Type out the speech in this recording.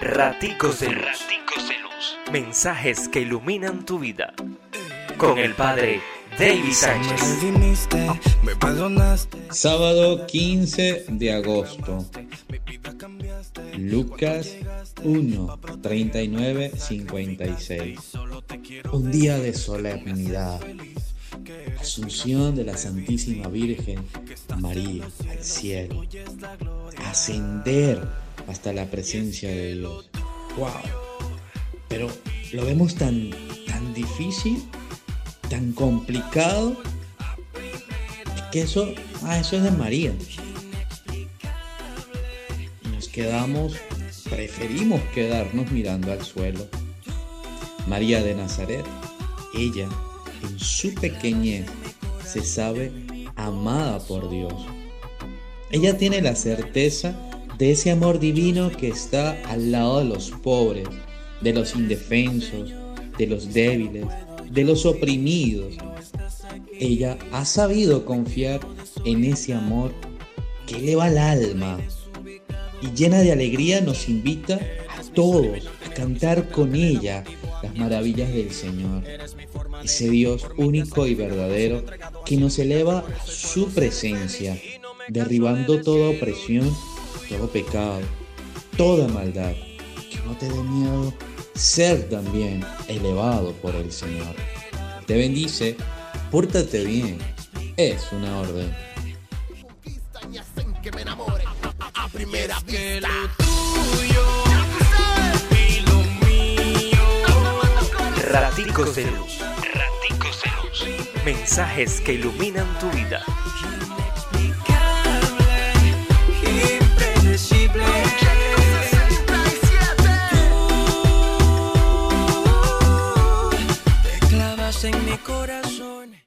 Raticos de Luz. Mensajes que iluminan tu vida. Con el Padre David Sánchez. Sábado 15 de agosto. Lucas 1, 39, 56. Un día de solemnidad. Asunción de la Santísima Virgen María al cielo. Ascender hasta la presencia de Dios. ¡Wow! Pero lo vemos tan, tan difícil, tan complicado. Que eso, ah, eso es de María. Nos quedamos, preferimos quedarnos mirando al suelo. María de Nazaret, ella en su pequeñez se sabe amada por Dios. Ella tiene la certeza de ese amor divino que está al lado de los pobres, de los indefensos, de los débiles, de los oprimidos. Ella ha sabido confiar en ese amor que eleva el alma y llena de alegría nos invita a todos a cantar con ella las maravillas del Señor. Ese Dios único y verdadero que nos eleva a su presencia, derribando toda opresión todo pecado, toda maldad, que no te dé miedo ser también elevado por el Señor. Te bendice, pórtate bien, es una orden. Raticos de. Raticos de luz. Mensajes que iluminan tu vida. En mi corazón.